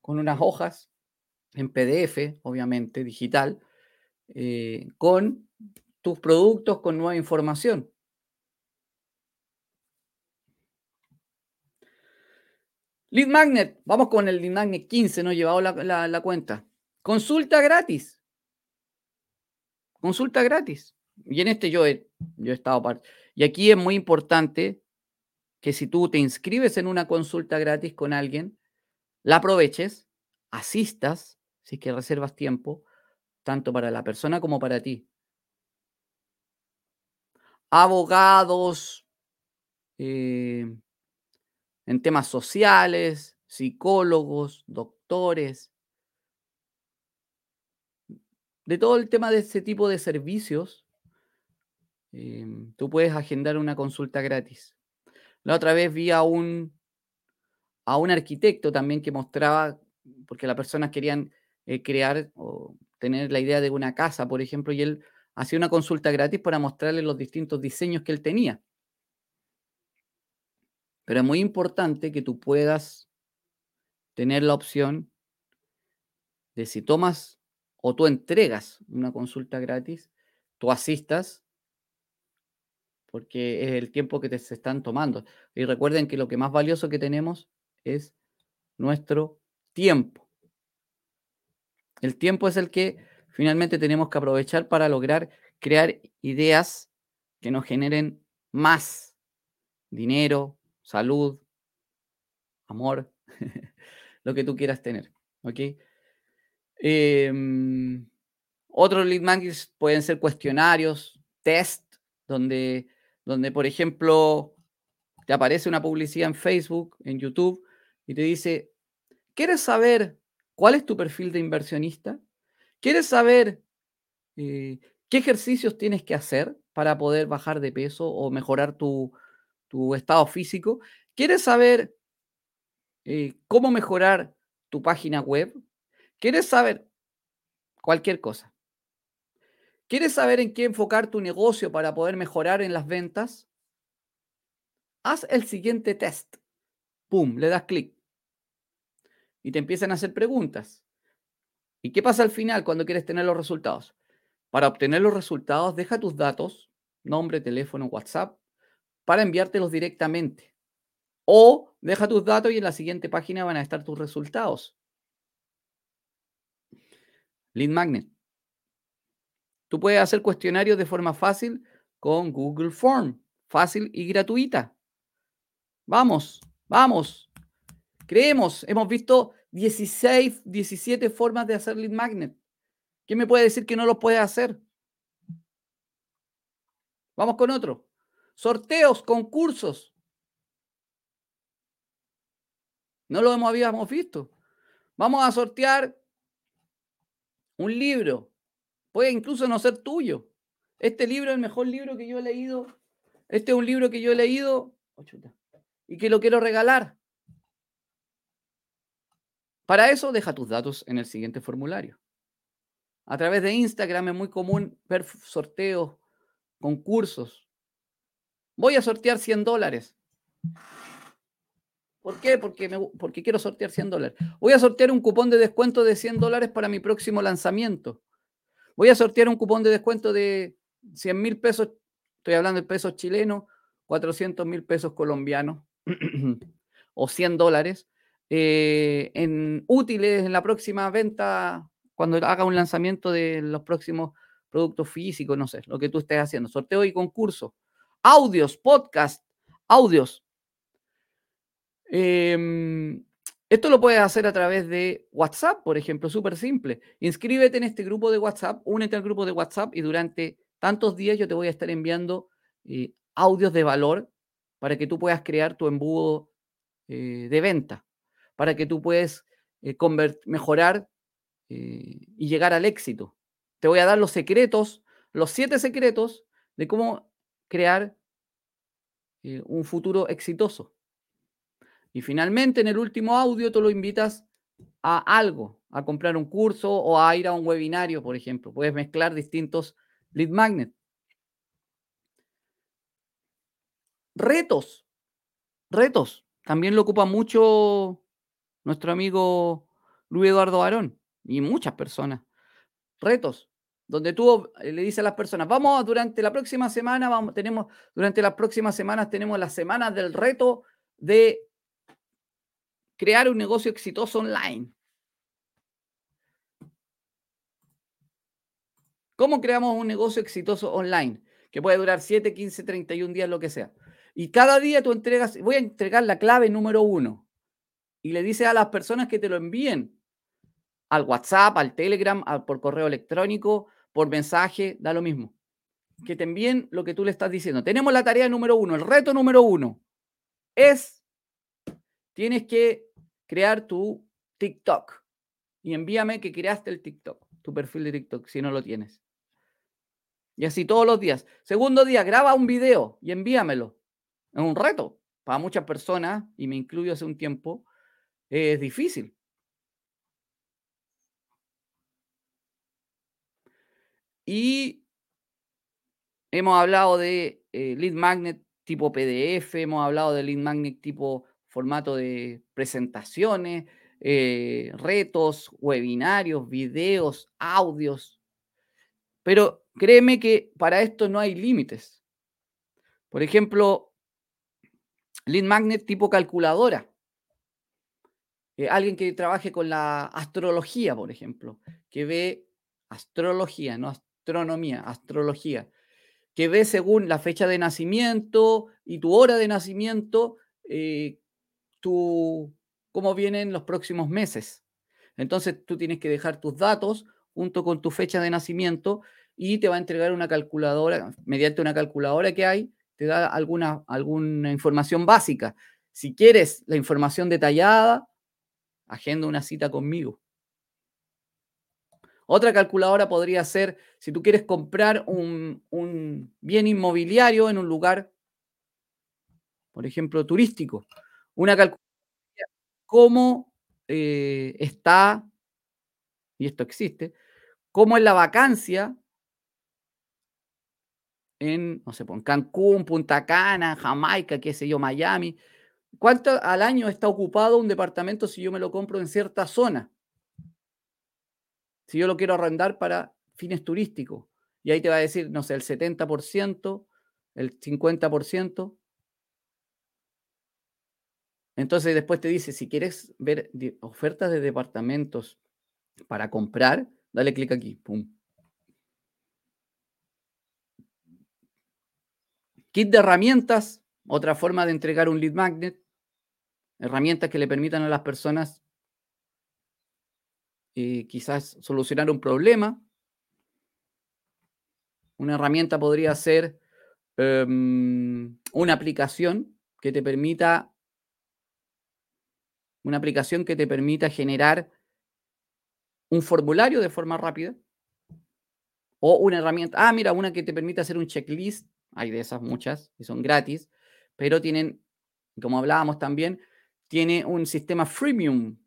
con unas hojas en PDF, obviamente, digital, eh, con tus productos, con nueva información. Lead Magnet, vamos con el Lead Magnet 15, no he llevado la, la cuenta. Consulta gratis. Consulta gratis. Y en este yo he, yo estado parte. Y aquí es muy importante que si tú te inscribes en una consulta gratis con alguien, la aproveches, asistas, si es que reservas tiempo, tanto para la persona como para ti. Abogados, eh, en temas sociales, psicólogos, doctores, de todo el tema de ese tipo de servicios, em, tú puedes agendar una consulta gratis. La otra vez vi a un, a un arquitecto también que mostraba, porque las personas querían eh, crear o tener la idea de una casa, por ejemplo, y él hacía una consulta gratis para mostrarle los distintos diseños que él tenía. Pero es muy importante que tú puedas tener la opción de si tomas o tú entregas una consulta gratis, tú asistas, porque es el tiempo que te se están tomando. Y recuerden que lo que más valioso que tenemos es nuestro tiempo. El tiempo es el que finalmente tenemos que aprovechar para lograr crear ideas que nos generen más dinero, salud, amor, lo que tú quieras tener. ¿Ok? Em, otros lead magnets pueden ser cuestionarios, test, donde, donde, por ejemplo, te aparece una publicidad en Facebook, en YouTube, y te dice, ¿quieres saber cuál es tu perfil de inversionista? ¿Quieres saber eh, qué ejercicios tienes que hacer para poder bajar de peso o mejorar tu, tu estado físico? ¿Quieres saber eh, cómo mejorar tu página web? ¿Quieres saber cualquier cosa? ¿Quieres saber en qué enfocar tu negocio para poder mejorar en las ventas? Haz el siguiente test. ¡Pum! Le das clic. Y te empiezan a hacer preguntas. ¿Y qué pasa al final cuando quieres tener los resultados? Para obtener los resultados, deja tus datos, nombre, teléfono, WhatsApp, para enviártelos directamente. O deja tus datos y en la siguiente página van a estar tus resultados. Lead Magnet. Tú puedes hacer cuestionarios de forma fácil con Google Form, fácil y gratuita. Vamos, vamos. Creemos, hemos visto 16, 17 formas de hacer lead magnet. ¿Quién me puede decir que no lo puede hacer? Vamos con otro sorteos, concursos. No lo habíamos visto. Vamos a sortear un libro. Puede incluso no ser tuyo. Este libro es el mejor libro que yo he leído. Este es un libro que yo he leído oh, y que lo quiero regalar. Para eso, deja tus datos en el siguiente formulario. A través de Instagram es muy común ver sorteos, concursos. Voy a sortear 100 dólares. ¿Por qué? Porque, porque quiero sortear 100 dólares. Voy a sortear un cupón de descuento de 100 dólares para mi próximo lanzamiento. Voy a sortear un cupón de descuento de 100 mil pesos, estoy hablando de pesos chilenos, 400 mil pesos colombianos o 100 dólares eh, en útiles en la próxima venta, cuando haga un lanzamiento de los próximos productos físicos, no sé, lo que tú estés haciendo, sorteo y concurso audios, podcast, audios. Em, esto lo puedes hacer a través de WhatsApp, por ejemplo, súper simple. Inscríbete en este grupo de WhatsApp, únete al grupo de WhatsApp y durante tantos días yo te voy a estar enviando eh, audios de valor para que tú puedas crear tu embudo eh, de venta, para que tú puedas eh, mejorar y llegar al éxito. Te voy a dar los secretos, los siete secretos de cómo crear eh, un futuro exitoso. Y finalmente, en el último audio, tú lo invitas a algo, a comprar un curso o a ir a un webinario, por ejemplo. Puedes mezclar distintos lead magnets. Retos. Retos. También lo ocupa mucho nuestro amigo Luis Eduardo Barón y muchas personas. Retos, donde tú eh, le dices a las personas, vamos durante la próxima semana, vamos, tenemos, durante las próximas semanas tenemos las semanas del reto de crear un negocio exitoso online. ¿Cómo creamos un negocio exitoso online? Que puede durar 7, 15, 31 días, lo que sea. Y cada día tú entregas, voy a entregar la clave número uno. Y le dices a las personas que te lo envíen al WhatsApp, al Telegram, por correo electrónico, por mensaje, da lo mismo. Que te envíen lo que tú le estás diciendo. Tenemos la tarea número uno, el reto número uno es, tienes que crear tu TikTok y envíame que creaste el TikTok, tu perfil de TikTok, si no lo tienes. Y así todos los días. Segundo día, graba un video y envíamelo. Es un reto para muchas personas, y me incluyo hace un tiempo, es difícil. Y hemos hablado de eh, lead magnet tipo PDF, hemos hablado de lead magnet tipo formato de presentaciones, eh, retos, webinarios, videos, audios. Pero créeme que para esto no hay límites. Por ejemplo, lead magnet tipo calculadora. Eh, alguien que trabaje con la astrología, por ejemplo, que ve astrología, no astronomía, astrología, que ve según la fecha de nacimiento y tu hora de nacimiento, eh, tu, cómo vienen los próximos meses. Entonces tú tienes que dejar tus datos junto con tu fecha de nacimiento y te va a entregar una calculadora, mediante una calculadora que hay, te da alguna, alguna información básica. Si quieres la información detallada, agenda una cita conmigo. Otra calculadora podría ser, si tú quieres comprar un, bien inmobiliario en un lugar, por ejemplo, turístico, una calculadora, cómo eh, está, y esto existe, cómo es la vacancia en, no sé, en Cancún, Punta Cana, Jamaica, qué sé yo, Miami. ¿Cuánto al año está ocupado un departamento si yo me lo compro en cierta zona? Si yo lo quiero arrendar para fines turísticos. Y ahí te va a decir, no sé, el 70%, el 50%. Entonces después te dice, si quieres ver ofertas de departamentos para comprar, dale clic aquí. Pum. Kit de herramientas, otra forma de entregar un lead magnet. Herramientas que le permitan a las personas eh, quizás solucionar un problema. Una herramienta podría ser em, una aplicación que te permita una aplicación que te permita generar un formulario de forma rápida o una herramienta, ah, mira, una que te permita hacer un checklist, hay de esas muchas y son gratis, pero tienen, como hablábamos también, tiene un sistema freemium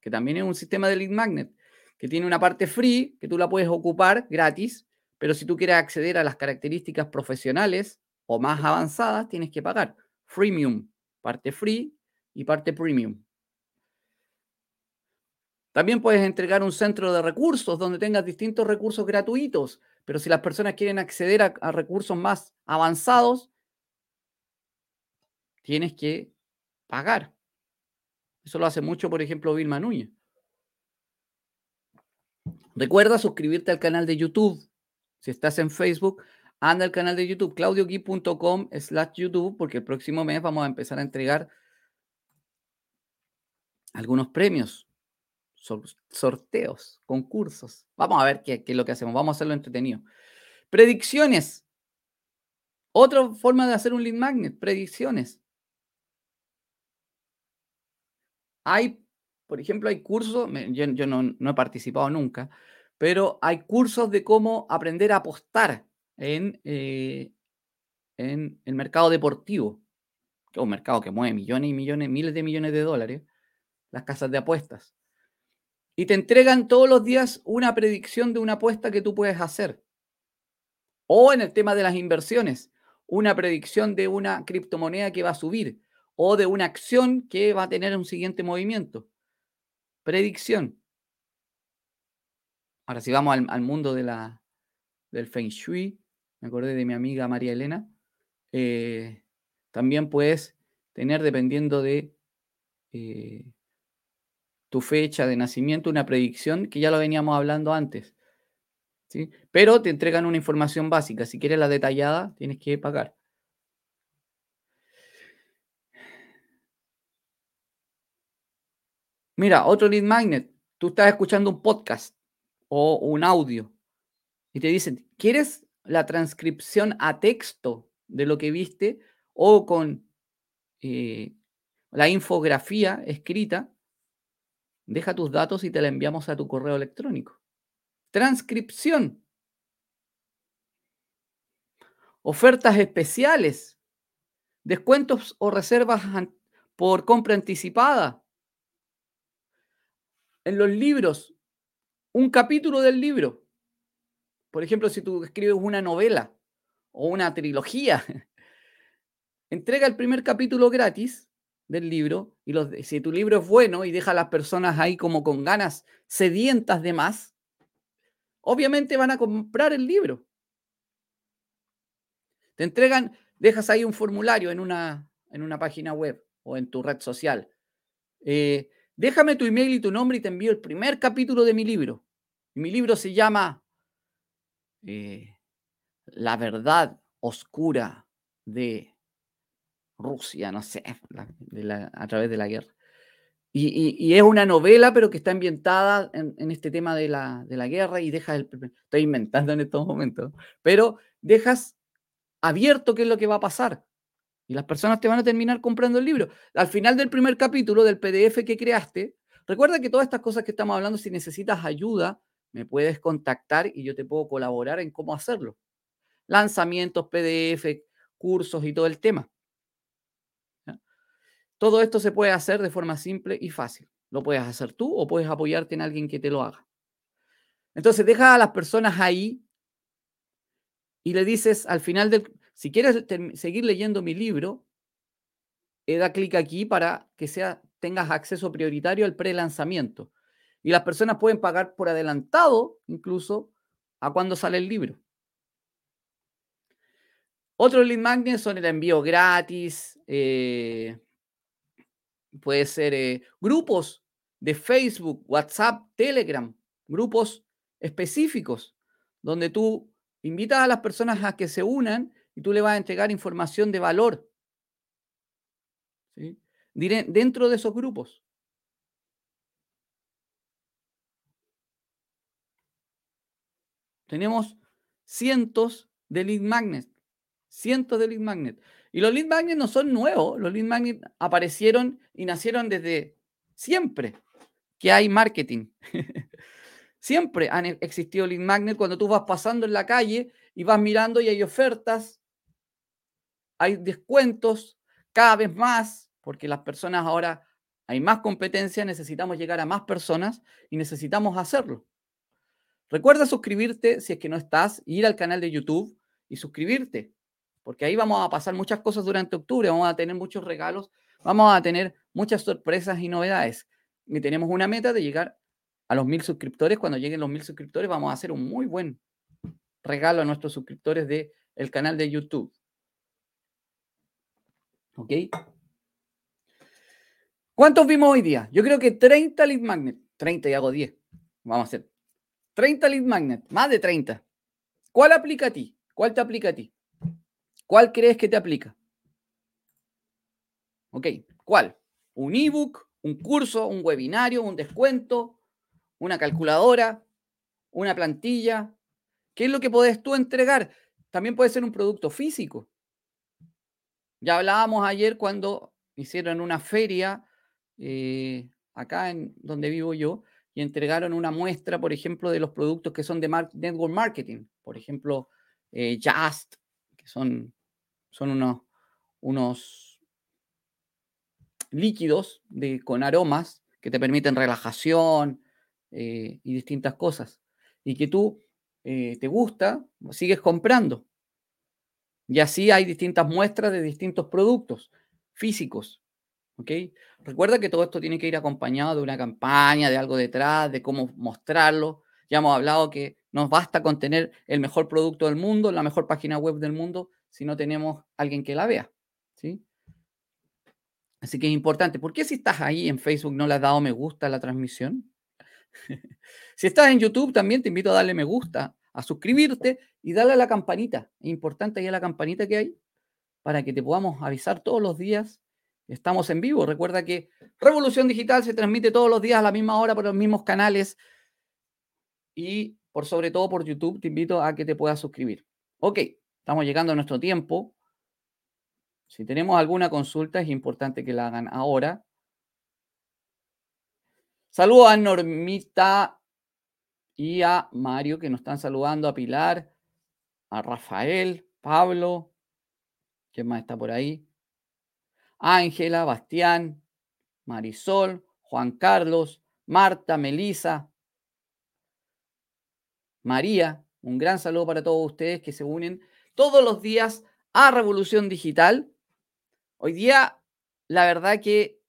que también es un sistema de lead magnet, que tiene una parte free, que tú la puedes ocupar gratis, pero si tú quieres acceder a las características profesionales o más avanzadas, tienes que pagar. Freemium, parte free y parte premium. También puedes entregar un centro de recursos donde tengas distintos recursos gratuitos, pero si las personas quieren acceder a, a recursos más avanzados, tienes que pagar. Eso lo hace mucho, por ejemplo, Vilma Núñez. Recuerda suscribirte al canal de YouTube. Si estás en Facebook, anda al canal de YouTube, claudiogui.com slash YouTube, porque el próximo mes vamos a empezar a entregar algunos premios, sorteos, concursos. Vamos a ver qué, qué es lo que hacemos. Vamos a hacerlo entretenido. Predicciones. Otra forma de hacer un lead magnet, predicciones. Hay por ejemplo, hay cursos, yo, no, he participado nunca, pero hay cursos de cómo aprender a apostar en, eh, en el mercado deportivo, que es un mercado que mueve millones y millones, miles de millones de dólares, las casas de apuestas. Y te entregan todos los días una predicción de una apuesta que tú puedes hacer. O en el tema de las inversiones, una predicción de una criptomoneda que va a subir o de una acción que va a tener un siguiente movimiento. Predicción. Ahora, si vamos al, mundo de la, del Feng Shui, me acordé de mi amiga María Elena, eh, también puedes tener, dependiendo de eh, tu fecha de nacimiento, una predicción que ya lo veníamos hablando antes. ¿sí? Pero te entregan una información básica. Si quieres la detallada, tienes que pagar. Mira, otro lead magnet. Tú estás escuchando un podcast o un audio y te dicen, ¿quieres la transcripción a texto de lo que viste o con eh, la infografía escrita? Deja tus datos y te la enviamos a tu correo electrónico. Transcripción. Ofertas especiales. Descuentos o reservas por compra anticipada. En los libros, un capítulo del libro. Por ejemplo, si tú escribes una novela o una trilogía, entrega el primer capítulo gratis del libro, y los, si tu libro es bueno y deja a las personas ahí como con ganas sedientas de más, obviamente van a comprar el libro. Te entregan, dejas ahí un formulario en una, en una página web o en tu red social. Eh, déjame tu email y tu nombre y te envío el primer capítulo de mi libro. mi libro se llama eh, La verdad oscura de Rusia, no sé, a través de la guerra. Y, es una novela, pero que está ambientada en, este tema de la, guerra y dejas el... Estoy inventando en estos momentos, pero dejas abierto qué es lo que va a pasar. Y las personas te van a terminar comprando el libro. Al final del primer capítulo del PDF que creaste, recuerda que todas estas cosas que estamos hablando, si necesitas ayuda, me puedes contactar y yo te puedo colaborar en cómo hacerlo. Lanzamientos, PDF, cursos y todo el tema. Todo esto se puede hacer de forma simple y fácil. Lo puedes hacer tú o puedes apoyarte en alguien que te lo haga. Entonces, deja a las personas ahí y le dices al final del, si quieres seguir leyendo mi libro, eh, da clic aquí para que sea, tengas acceso prioritario al pre-lanzamiento. Y las personas pueden pagar por adelantado incluso a cuando sale el libro. Otros lead magnets son el envío gratis, eh, puede ser eh, grupos de Facebook, WhatsApp, Telegram, grupos específicos, donde tú invitas a las personas a que se unan y tú le vas a entregar información de valor ¿sí? dentro de esos grupos. Tenemos cientos de lead magnets, cientos de lead magnets. Y los lead magnets no son nuevos, los lead magnets aparecieron y nacieron desde siempre que hay marketing. siempre han existido lead magnets cuando tú vas pasando en la calle y vas mirando y hay ofertas, hay descuentos cada vez más, porque las personas ahora hay más competencia, necesitamos llegar a más personas y necesitamos hacerlo. Recuerda suscribirte si es que no estás, ir al canal de YouTube y suscribirte porque ahí vamos a pasar muchas cosas durante octubre, vamos a tener muchos regalos, vamos a tener muchas sorpresas y novedades. Y tenemos una meta de llegar a los mil suscriptores. Cuando lleguen los mil suscriptores, vamos a hacer un muy buen regalo a nuestros suscriptores del el canal de YouTube. ¿Ok? ¿Cuántos vimos hoy día? Yo creo que 30 lead magnet. 30 y hago 10. Vamos a hacer 30 lead magnet, más de 30. ¿Cuál aplica a ti? ¿Cuál te aplica a ti? ¿Cuál crees que te aplica? Ok, ¿cuál? ¿Un ebook, un curso, un webinario, un descuento, una calculadora, una plantilla? ¿Qué es lo que puedes tú entregar? También puede ser un producto físico. Ya hablábamos ayer cuando hicieron una feria eh, acá en donde vivo yo y entregaron una muestra, por ejemplo, de los productos que son de network marketing. Por ejemplo, eh, Just, que son, son unos, unos líquidos de, con aromas que te permiten relajación eh, y distintas cosas. Y que tú te gusta, sigues comprando. Y así hay distintas muestras de distintos productos físicos. Recuerda que todo esto tiene que ir acompañado de una campaña, de algo detrás, de cómo mostrarlo. Ya hemos hablado que nos basta con tener el mejor producto del mundo, la mejor página web del mundo, si no tenemos alguien que la vea. ¿sí? Así que es importante. ¿Por qué si estás ahí en Facebook no le has dado me gusta a la transmisión? si estás en YouTube, también te invito a darle me gusta, a suscribirte y darle a la campanita. Es importante ahí a la campanita que hay para que te podamos avisar todos los días. Estamos en vivo. Recuerda que Revolución Digital se transmite todos los días a la misma hora por los mismos canales y por sobre todo por YouTube. Te invito a que te puedas suscribir. Ok, estamos llegando a nuestro tiempo. Si tenemos alguna consulta, es importante que la hagan ahora. Saludos a Normita y a Mario que nos están saludando, a Pilar, a Rafael, Pablo, ¿quién más está por ahí? Ángela, Bastián, Marisol, Juan Carlos, Marta, Melisa, María. Un gran saludo para todos ustedes que se unen todos los días a Revolución Digital. Hoy día, la verdad que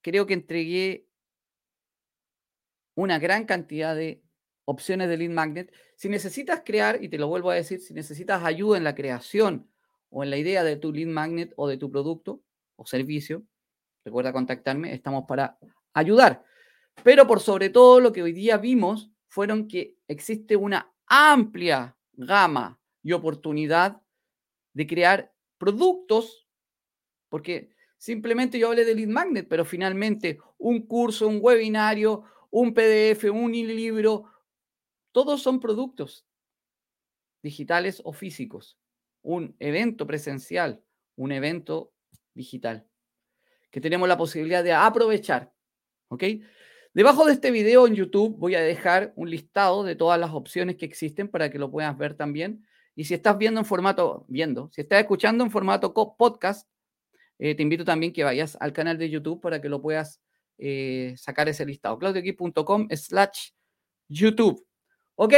creo que entregué una gran cantidad de opciones de lead magnet. Si necesitas crear, y te lo vuelvo a decir, si necesitas ayuda en la creación o en la idea de tu lead magnet o de tu producto o servicio, recuerda contactarme, estamos para ayudar. Pero por sobre todo lo que hoy día vimos fueron que existe una amplia gama y oportunidad de crear productos, porque simplemente yo hablé de lead magnet, pero finalmente un curso, un webinario, un PDF, un libro, todos son productos digitales o físicos. Un evento presencial, un evento digital, que tenemos la posibilidad de aprovechar. ¿Ok? Debajo de este video en YouTube voy a dejar un listado de todas las opciones que existen para que lo puedas ver también. Y si estás viendo en formato, viendo, si estás escuchando en formato podcast, eh, te invito también que vayas al canal de YouTube para que lo puedas eh, sacar ese listado. claudioquip.com slash YouTube. Ok,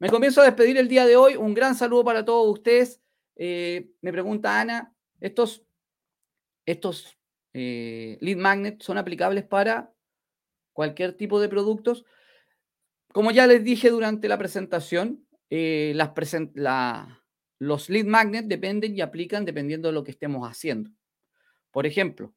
me comienzo a despedir el día de hoy. Un gran saludo para todos ustedes. Eh, me pregunta Ana, ¿estos, estos eh, lead magnets son aplicables para cualquier tipo de productos? Como ya les dije durante la presentación, eh, los lead magnets dependen y aplican dependiendo de lo que estemos haciendo. Por ejemplo,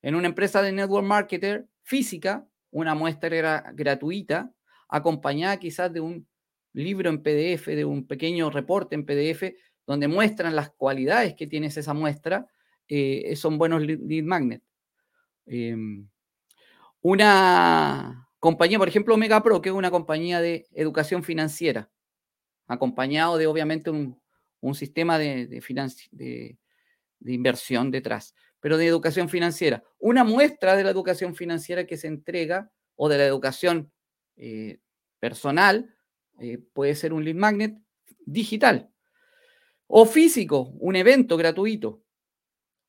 en una empresa de network marketer física, una muestra gratuita acompañada quizás de un libro en PDF, de un pequeño reporte en PDF, donde muestran las cualidades que tienes esa muestra, eh, son buenos lead magnets. Em, una compañía, por ejemplo, Omega Pro, que es una compañía de educación financiera, acompañado de obviamente un, sistema de, de, inversión detrás, pero de educación financiera. Una muestra de la educación financiera que se entrega o de la educación eh, personal, eh, puede ser un lead magnet digital. O físico, un evento gratuito.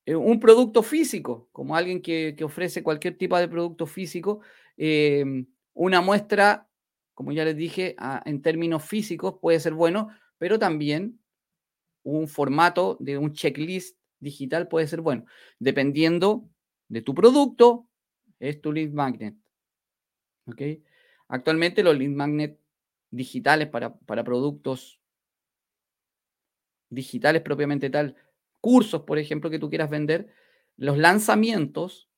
Eh, un producto físico, como alguien que, ofrece cualquier tipo de producto físico. una muestra, como ya les dije, en términos físicos puede ser bueno, pero también un formato de un checklist digital puede ser bueno, dependiendo de tu producto, es tu lead magnet. Actualmente los lead magnet digitales para, productos digitales propiamente tal, cursos, por ejemplo, que tú quieras vender, los lanzamientos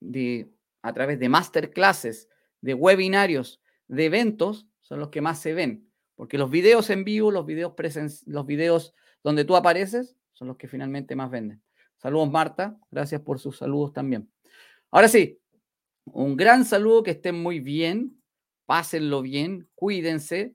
de, a través de masterclasses, de webinarios, de eventos, son los que más se ven. Porque los videos en vivo, los videos, los videos donde tú apareces, son los que finalmente más venden. Saludos, Marta. Gracias por sus saludos también. Ahora sí, un gran saludo, que estén muy bien pásenlo bien, cuídense.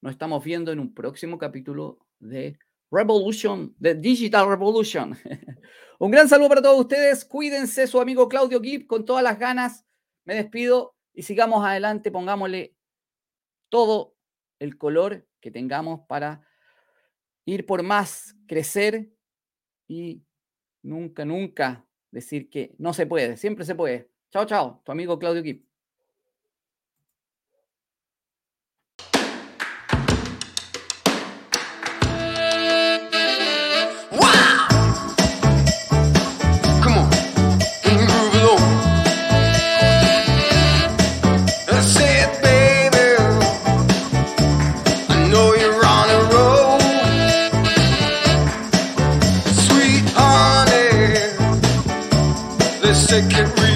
Nos estamos viendo en un próximo capítulo de Revolution, de Digital Revolution. un gran saludo para todos ustedes. Cuídense, su amigo Claudio Gibb, con todas las ganas. Me despido y sigamos adelante, pongámosle todo el color que tengamos para ir por más, crecer y nunca, nunca decir que no se puede, siempre se puede. Chao, chao, tu amigo Claudio Kip. Take it real.